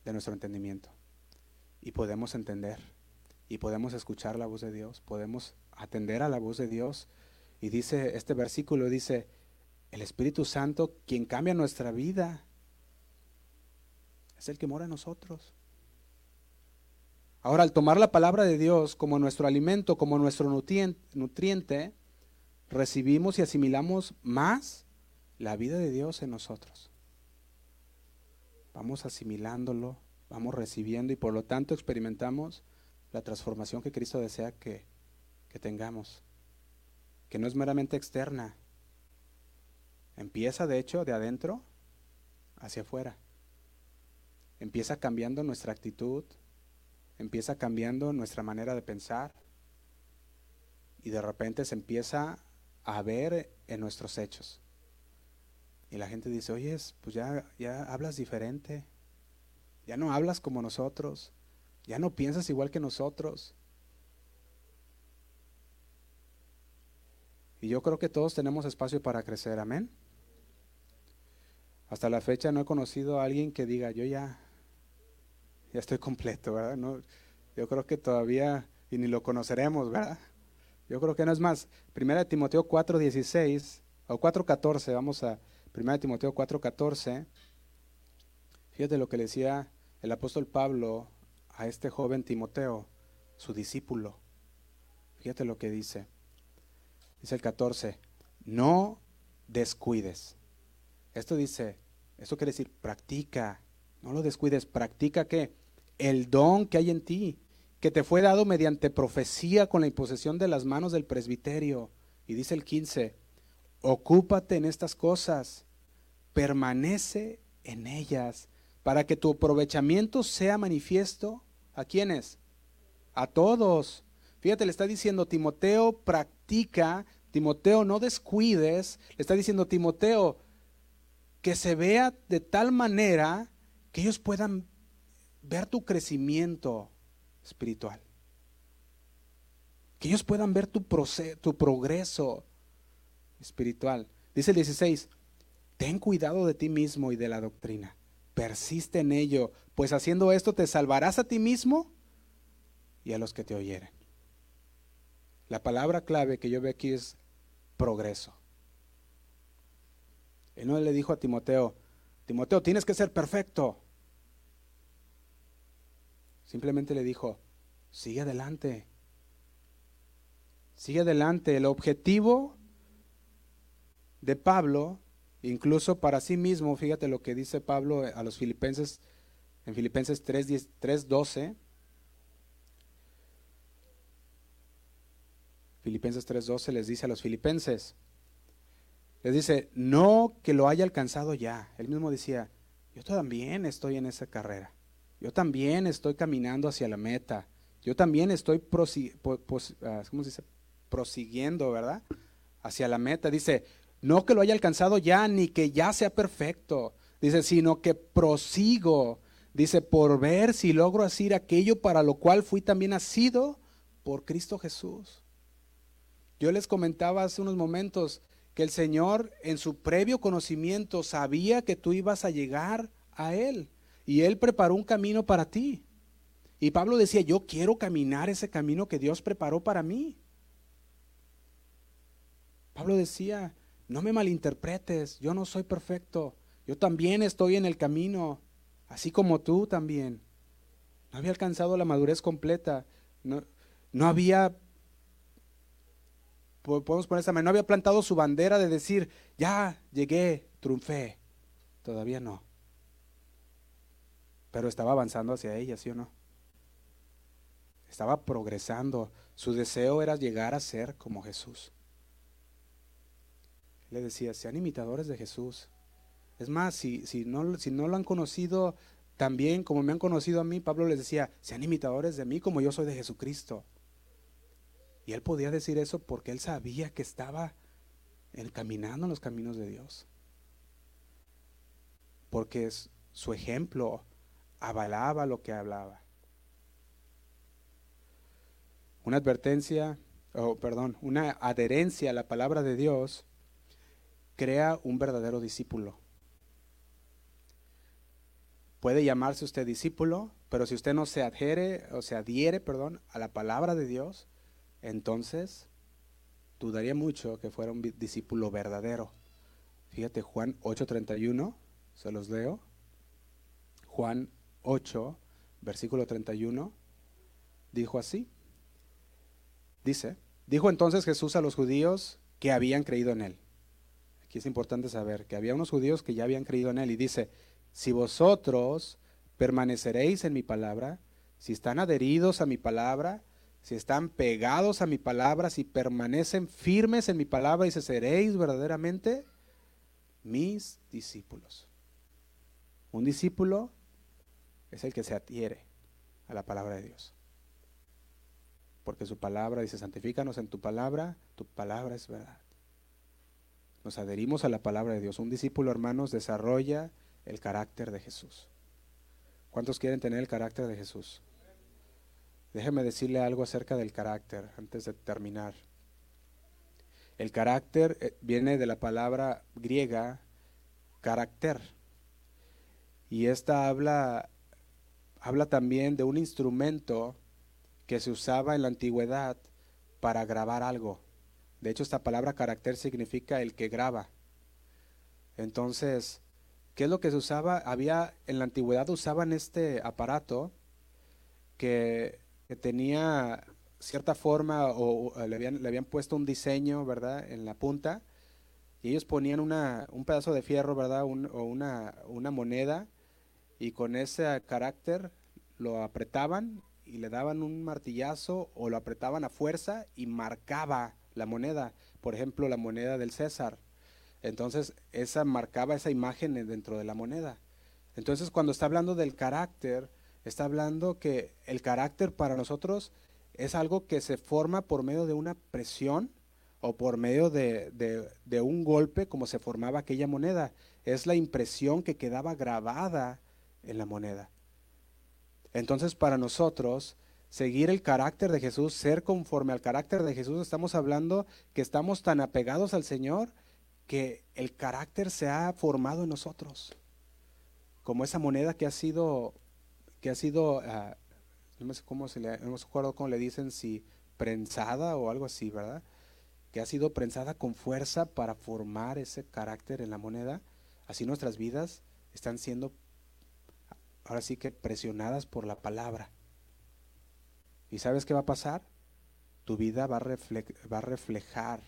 de nuestro entendimiento. Y podemos entender, y podemos escuchar la voz de Dios, podemos atender a la voz de Dios. Y dice, este versículo dice, el Espíritu Santo, quien cambia nuestra vida, es el que mora en nosotros. Ahora, al tomar la palabra de Dios como nuestro alimento, como nuestro nutriente, recibimos y asimilamos más la vida de Dios en nosotros. Vamos asimilándolo, vamos recibiendo y por lo tanto experimentamos la transformación que Cristo desea que, que tengamos, que no es meramente externa, Empieza, de hecho, de adentro hacia afuera. Empieza cambiando nuestra actitud, empieza cambiando nuestra manera de pensar y de repente se empieza a ver en nuestros hechos. Y la gente dice, oye, pues ya, ya hablas diferente, ya no hablas como nosotros, ya no piensas igual que nosotros. Y yo creo que todos tenemos espacio para crecer, amén. Hasta la fecha no he conocido a alguien que diga, yo ya, ya estoy completo, ¿verdad? No, yo creo que todavía, y ni lo conoceremos, ¿verdad? Yo creo que no es más. Primera de Timoteo 4.16 o 4.14, vamos a Primera de Timoteo 4.14. Fíjate lo que le decía el apóstol Pablo a este joven Timoteo, su discípulo. Fíjate lo que dice. Dice el 14, no descuides. Esto dice, esto quiere decir, practica, no lo descuides, practica qué? El don que hay en ti, que te fue dado mediante profecía con la imposición de las manos del presbiterio. Y dice el 15, ocúpate en estas cosas, permanece en ellas, para que tu aprovechamiento sea manifiesto a quienes? A todos. Fíjate, le está diciendo Timoteo, practica, Timoteo, no descuides, le está diciendo Timoteo, que se vea de tal manera que ellos puedan ver tu crecimiento espiritual. Que ellos puedan ver tu, tu progreso espiritual. Dice el 16, ten cuidado de ti mismo y de la doctrina. Persiste en ello, pues haciendo esto te salvarás a ti mismo y a los que te oyeren. La palabra clave que yo veo aquí es progreso. Él no le dijo a Timoteo, Timoteo, tienes que ser perfecto. Simplemente le dijo, sigue adelante. Sigue adelante. El objetivo de Pablo, incluso para sí mismo, fíjate lo que dice Pablo a los filipenses en Filipenses 3.12. Filipenses 3.12 les dice a los filipenses, les dice, no que lo haya alcanzado ya. Él mismo decía, yo también estoy en esa carrera. Yo también estoy caminando hacia la meta. Yo también estoy ah, prosiguiendo, ¿verdad? Hacia la meta. Dice, no que lo haya alcanzado ya, ni que ya sea perfecto. Dice, sino que prosigo. Dice, por ver si logro hacer aquello para lo cual fui también nacido por Cristo Jesús. Yo les comentaba hace unos momentos que el Señor en su previo conocimiento sabía que tú ibas a llegar a Él y Él preparó un camino para ti. Y Pablo decía, yo quiero caminar ese camino que Dios preparó para mí. Pablo decía, no me malinterpretes, yo no soy perfecto, yo también estoy en el camino, así como tú también. No había alcanzado la madurez completa, no, no había podemos poner esa no había plantado su bandera de decir, ya llegué, triunfé. Todavía no. Pero estaba avanzando hacia ella, ¿sí o no? Estaba progresando. Su deseo era llegar a ser como Jesús. Le decía, sean imitadores de Jesús. Es más, si, si, no, si no lo han conocido tan bien como me han conocido a mí, Pablo les decía, sean imitadores de mí como yo soy de Jesucristo. Y él podía decir eso porque él sabía que estaba encaminando en los caminos de Dios. Porque su ejemplo avalaba lo que hablaba. Una advertencia, o perdón, una adherencia a la palabra de Dios crea un verdadero discípulo. Puede llamarse usted discípulo, pero si usted no se adhiere o se adhiere, perdón, a la palabra de Dios, entonces dudaría mucho que fuera un discípulo verdadero. Fíjate, Juan 8:31, se los leo. Juan 8, versículo 31, dijo así. Dice, dijo entonces Jesús a los judíos que habían creído en él. Aquí es importante saber que había unos judíos que ya habían creído en él y dice, si vosotros permaneceréis en mi palabra, si están adheridos a mi palabra, si están pegados a mi palabra, si permanecen firmes en mi palabra y se seréis verdaderamente mis discípulos. Un discípulo es el que se adhiere a la palabra de Dios. Porque su palabra dice, santifícanos en tu palabra, tu palabra es verdad. nos adherimos a la palabra de Dios. Un discípulo, hermanos, desarrolla el carácter de Jesús. ¿Cuántos quieren tener el carácter de Jesús? Déjeme decirle algo acerca del carácter antes de terminar. El carácter eh, viene de la palabra griega carácter. Y esta habla, habla también de un instrumento que se usaba en la antigüedad para grabar algo. De hecho, esta palabra carácter significa el que graba. Entonces, ¿qué es lo que se usaba? Había, en la antigüedad usaban este aparato que, tenía cierta forma o, le, habían, le, habían, puesto un diseño, ¿verdad? En la punta y ellos ponían una, un pedazo de fierro, ¿verdad? o una, una moneda y con ese carácter lo apretaban y le daban un martillazo o lo apretaban a fuerza y marcaba la moneda, por ejemplo, la moneda del César. Entonces, esa marcaba esa imagen dentro de la moneda. Entonces, cuando está hablando del carácter, está hablando que el carácter para nosotros es algo que se forma por medio de una presión o por medio de, de, un golpe como se formaba aquella moneda. Es la impresión que quedaba grabada en la moneda. Entonces, para nosotros, seguir el carácter de Jesús, ser conforme al carácter de Jesús, estamos hablando que estamos tan apegados al Señor que el carácter se ha formado en nosotros. Como esa moneda que ha sido, que ha sido, ah, no sé cómo se le, no me acuerdo cómo le dicen, si prensada o algo así, ¿verdad? Que ha sido prensada con fuerza para formar ese carácter en la moneda. Así nuestras vidas están siendo ahora sí que presionadas por la palabra. ¿Y sabes qué va a pasar? Tu vida va a, reflejar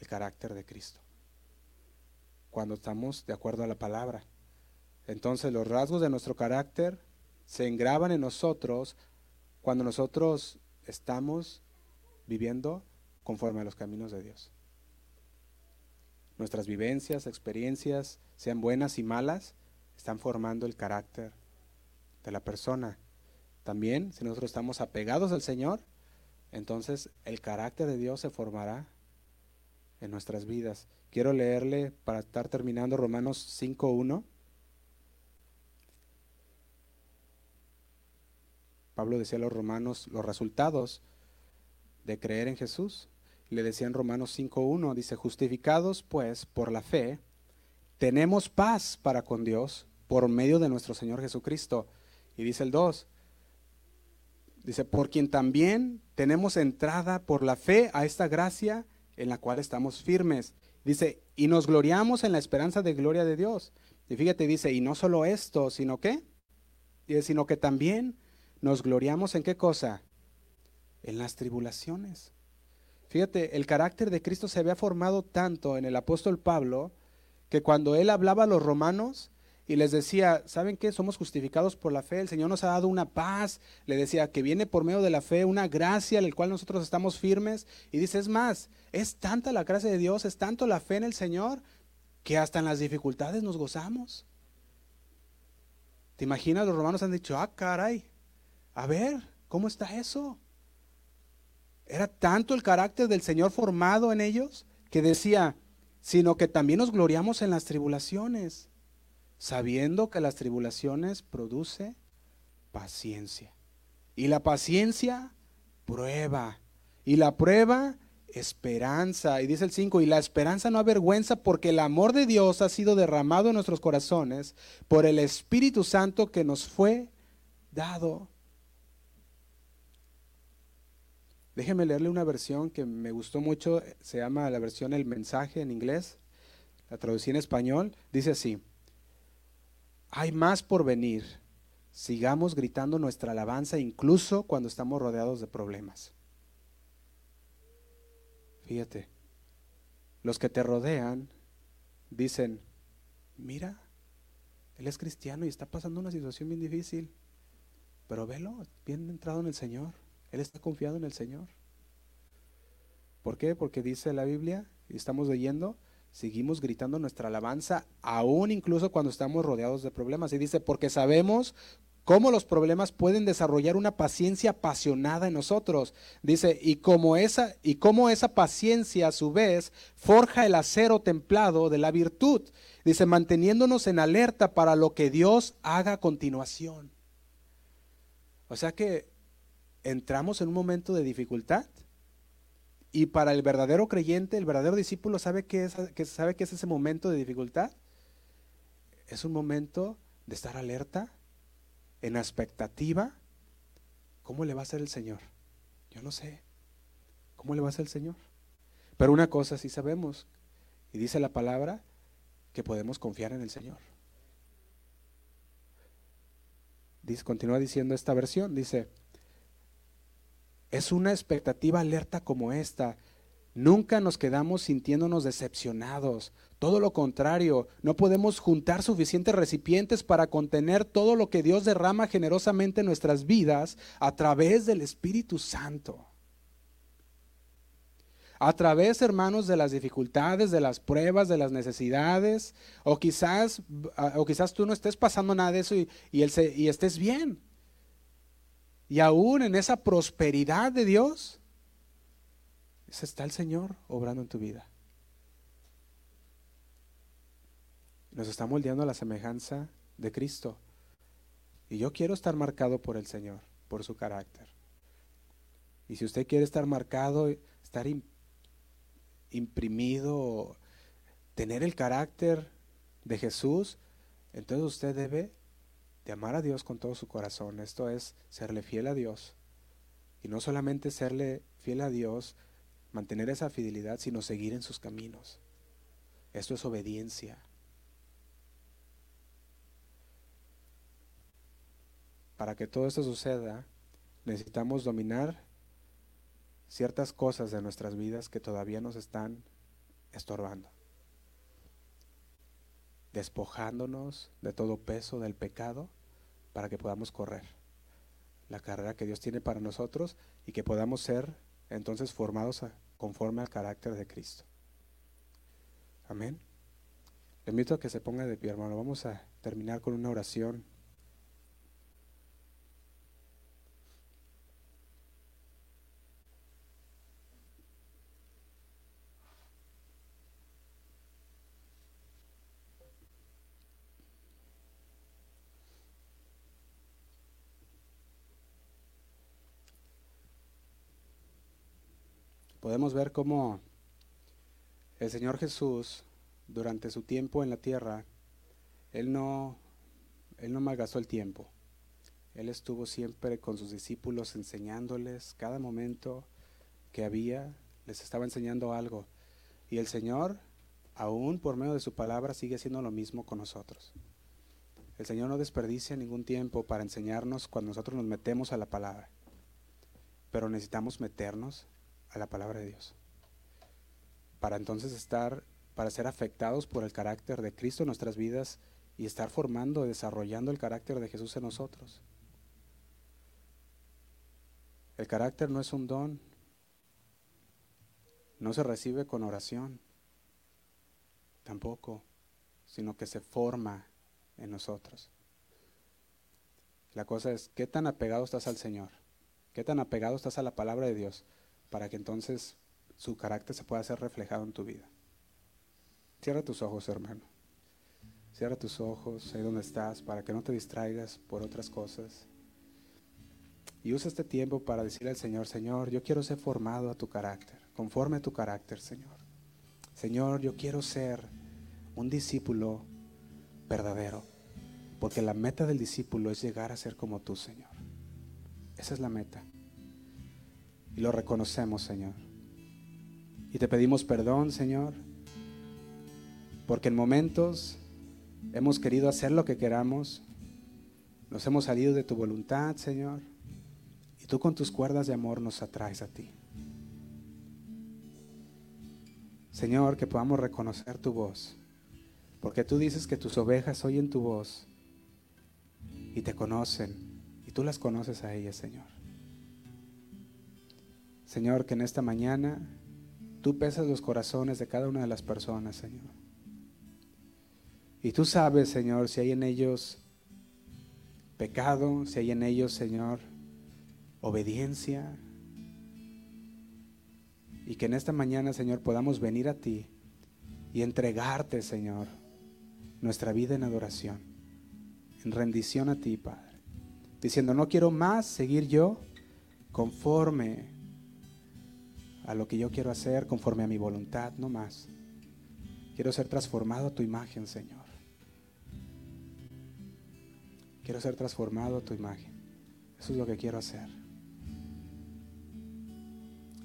el carácter de Cristo. Cuando estamos de acuerdo a la palabra. Entonces los rasgos de nuestro carácter se engraban en nosotros cuando nosotros estamos viviendo conforme a los caminos de Dios. Nuestras vivencias, experiencias, sean buenas y malas, están formando el carácter de la persona. También, si nosotros estamos apegados al Señor, entonces el carácter de Dios se formará en nuestras vidas. Quiero leerle para estar terminando Romanos 5.1. Pablo decía a los romanos los resultados de creer en Jesús. Le decía en Romanos 5.1, dice, justificados pues por la fe, tenemos paz para con Dios por medio de nuestro Señor Jesucristo. Y dice el 2, dice, por quien también tenemos entrada por la fe a esta gracia en la cual estamos firmes. Dice, y nos gloriamos en la esperanza de gloria de Dios. Y fíjate, dice, y no solo esto, sino que, sino que también nos gloriamos en qué cosa? En las tribulaciones. Fíjate, el carácter de Cristo se había formado tanto en el apóstol Pablo, que cuando él hablaba a los romanos y les decía, ¿saben qué? Somos justificados por la fe, el Señor nos ha dado una paz, le decía que viene por medio de la fe una gracia en la cual nosotros estamos firmes. Y dice, es más, es tanta la gracia de Dios, es tanto la fe en el Señor, que hasta en las dificultades nos gozamos. ¿Te imaginas? Los romanos han dicho, ah, caray, a ver, ¿cómo está eso? Era tanto el carácter del Señor formado en ellos que decía, sino que también nos gloriamos en las tribulaciones, sabiendo que las tribulaciones produce paciencia. Y la paciencia, prueba. Y la prueba, esperanza. Y dice el 5, y la esperanza no avergüenza porque el amor de Dios ha sido derramado en nuestros corazones por el Espíritu Santo que nos fue dado. Déjeme leerle una versión que me gustó mucho, se llama la versión El mensaje en inglés, la traducí en español, dice así, hay más por venir, sigamos gritando nuestra alabanza incluso cuando estamos rodeados de problemas. Fíjate, los que te rodean dicen, mira, él es cristiano y está pasando una situación bien difícil, pero velo, bien entrado en el Señor. Él está confiado en el Señor. ¿Por qué? Porque dice la Biblia, y estamos leyendo, seguimos gritando nuestra alabanza, aún incluso cuando estamos rodeados de problemas. Y dice, porque sabemos cómo los problemas pueden desarrollar una paciencia apasionada en nosotros. Dice, y esa y cómo esa paciencia a su vez forja el acero templado de la virtud. Dice, manteniéndonos en alerta para lo que Dios haga a continuación. O sea que entramos en un momento de dificultad y para el verdadero creyente, el verdadero discípulo sabe que es, que sabe que es ese momento de dificultad. Es un momento de estar alerta, en expectativa. ¿Cómo le va a hacer el Señor? Yo no sé. ¿Cómo le va a hacer el Señor? Pero una cosa sí sabemos, y dice la palabra, que podemos confiar en el Señor. Continúa diciendo esta versión, dice, es una expectativa alerta como esta. Nunca nos quedamos sintiéndonos decepcionados. Todo lo contrario, no podemos juntar suficientes recipientes para contener todo lo que Dios derrama generosamente en nuestras vidas a través del Espíritu Santo. A través, hermanos, de las dificultades, de las pruebas, de las necesidades, o quizás, o quizás tú no estés pasando nada de eso y, y, y estés bien. Y aún en esa prosperidad de Dios, está el Señor obrando en tu vida. Nos está moldeando a la semejanza de Cristo. Y yo quiero estar marcado por el Señor, por su carácter. Y si usted quiere estar marcado, estar imprimido, tener el carácter de Jesús, entonces usted debe de amar a Dios con todo su corazón. Esto es serle fiel a Dios. Y no solamente serle fiel a Dios, mantener esa fidelidad, sino seguir en sus caminos. Esto es obediencia. Para que todo esto suceda, necesitamos dominar ciertas cosas de nuestras vidas que todavía nos están estorbando despojándonos de todo peso del pecado para que podamos correr la carrera que Dios tiene para nosotros y que podamos ser entonces formados conforme al carácter de Cristo. Amén. Le invito a que se ponga de pie, hermano. Vamos a terminar con una oración. Podemos ver cómo el Señor Jesús, durante su tiempo en la tierra, Él no, él no malgastó el tiempo. Él estuvo siempre con sus discípulos enseñándoles cada momento que había, les estaba enseñando algo. Y el Señor, aún por medio de su palabra, sigue haciendo lo mismo con nosotros. El Señor no desperdicia ningún tiempo para enseñarnos cuando nosotros nos metemos a la palabra. Pero necesitamos meternos a la palabra de Dios. Para entonces estar, para ser afectados por el carácter de Cristo en nuestras vidas y estar formando, desarrollando el carácter de Jesús en nosotros. El carácter no es un don, no se recibe con oración, tampoco, sino que se forma en nosotros. La cosa es, ¿qué tan apegado estás al Señor? ¿Qué tan apegado estás a la palabra de Dios? Para que entonces su carácter se pueda ser reflejado en tu vida. Cierra tus ojos, hermano. Cierra tus ojos ahí donde estás para que no te distraigas por otras cosas. Y usa este tiempo para decirle al Señor, Señor, yo quiero ser formado a tu carácter, conforme a tu carácter, Señor. Señor, yo quiero ser un discípulo verdadero, porque la meta del discípulo es llegar a ser como tú, Señor. Esa es la meta. Y lo reconocemos, Señor. Y te pedimos perdón, Señor, porque en momentos hemos querido hacer lo que queramos, nos hemos salido de tu voluntad, Señor, y tú con tus cuerdas de amor nos atraes a ti. Señor, que podamos reconocer tu voz, porque tú dices que tus ovejas oyen tu voz y te conocen, y tú las conoces a ellas, Señor. Señor, que en esta mañana tú pesas los corazones de cada una de las personas, Señor. Y tú sabes, Señor, si hay en ellos pecado, si hay en ellos, Señor, obediencia. Y que en esta mañana, Señor, podamos venir a ti y entregarte, Señor, nuestra vida en adoración, en rendición a ti, Padre. Diciendo, no quiero más seguir yo conforme a lo que yo quiero hacer, conforme a mi voluntad, no más. Quiero ser transformado a tu imagen, Señor. Quiero ser transformado a tu imagen. Eso es lo que quiero hacer.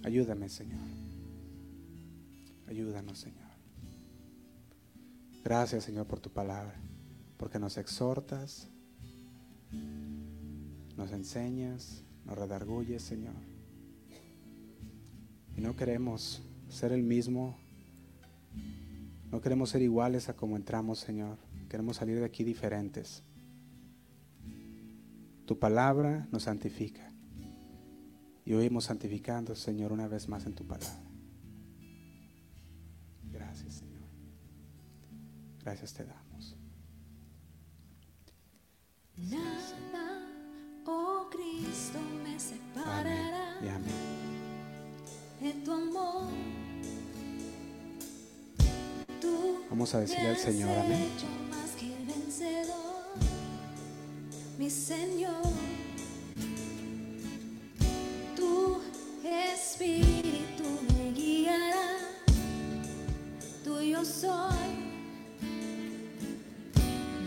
Ayúdame, Señor. Ayúdanos, Señor. Gracias, Señor, por tu palabra, porque nos exhortas, nos enseñas, nos redarguyes, Señor. Y no queremos ser el mismo, no queremos ser iguales a como entramos, Señor. Queremos salir de aquí diferentes. Tu palabra nos santifica. Y hoy hemos santificando, Señor, una vez más en tu palabra. Gracias, Señor. Gracias te damos. Nada, oh Cristo, me separará Amén. Y amén. Vamos a decirle al Señor, amén. hecho más que vencedor, mi Señor. Tu espíritu me guiará, tuyo soy.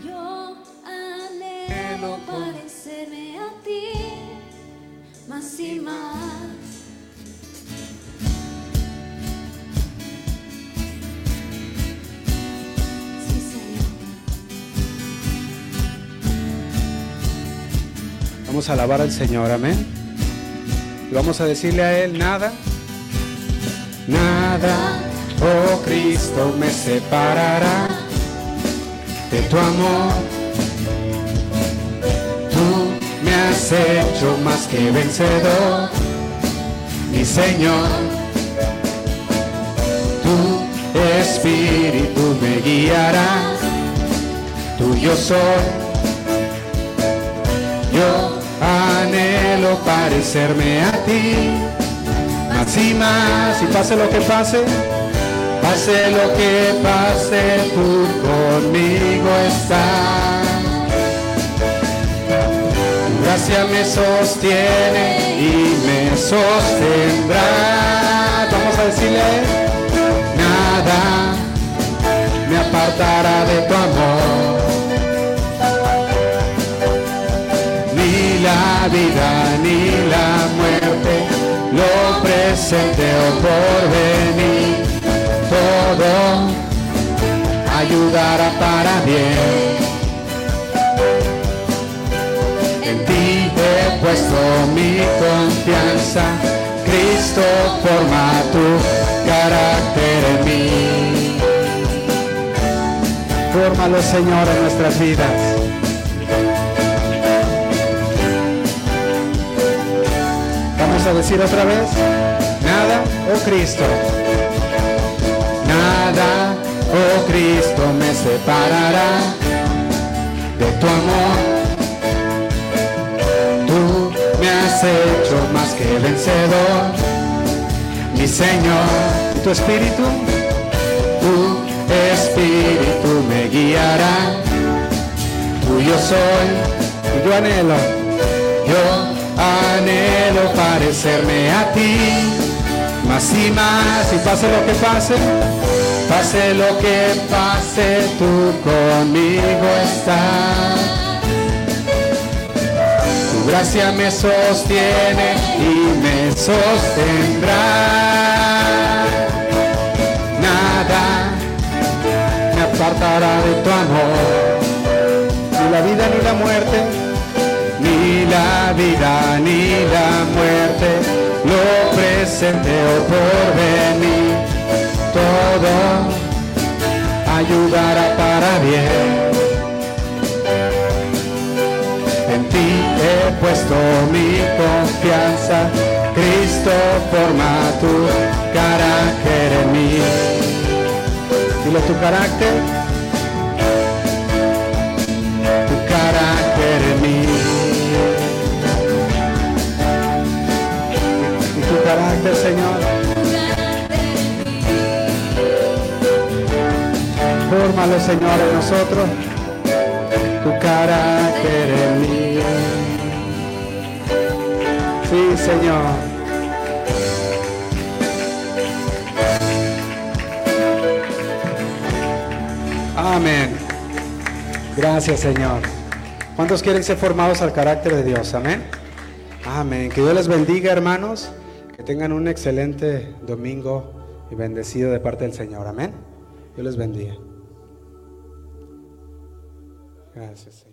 Yo anhelo parecerme a ti, más y más. Vamos a alabar al Señor, amén. Y vamos a decirle a Él, nada, nada, oh Cristo, me separará de tu amor. Tú me has hecho más que vencedor, mi Señor. Tu espíritu me guiará, tuyo soy. Yo anhelo parecerme a ti, más y más, y pase lo que pase, pase lo que pase, tú conmigo estás. Tu gracia me sostiene y me sostendrá. Vamos a decirle, nada me apartará de tu amor. La vida ni la muerte, lo presente o por venir, todo ayudará para bien. En ti he puesto mi confianza, Cristo forma tu carácter en mí. Fórmalo, Señor, en nuestras vidas. A decir otra vez, nada, oh Cristo, nada, oh Cristo, me separará de tu amor. Tú me has hecho más que vencedor, mi Señor, tu espíritu, tu espíritu me guiará, tuyo soy, yo anhelo, yo parecerme a ti, más y más, y pase lo que pase, pase lo que pase, tú conmigo estás. Tu gracia me sostiene y me sostendrá. Nada me apartará de tu amor, ni la vida ni la muerte ni la vida ni la muerte, lo presente o por venir, todo ayudará para bien. En ti he puesto mi confianza, Cristo forma tu carácter en mí. Dile tu carácter, tu carácter en mí. Carácter, Señor. Fórmalo, Señor, en nosotros. Tu carácter en mí. Sí, Señor. Amén. Gracias, Señor. ¿Cuántos quieren ser formados al carácter de Dios? Amén. Amén. Que Dios les bendiga, hermanos. Tengan un excelente domingo y bendecido de parte del Señor. Amén. Dios les bendiga. Gracias, Señor.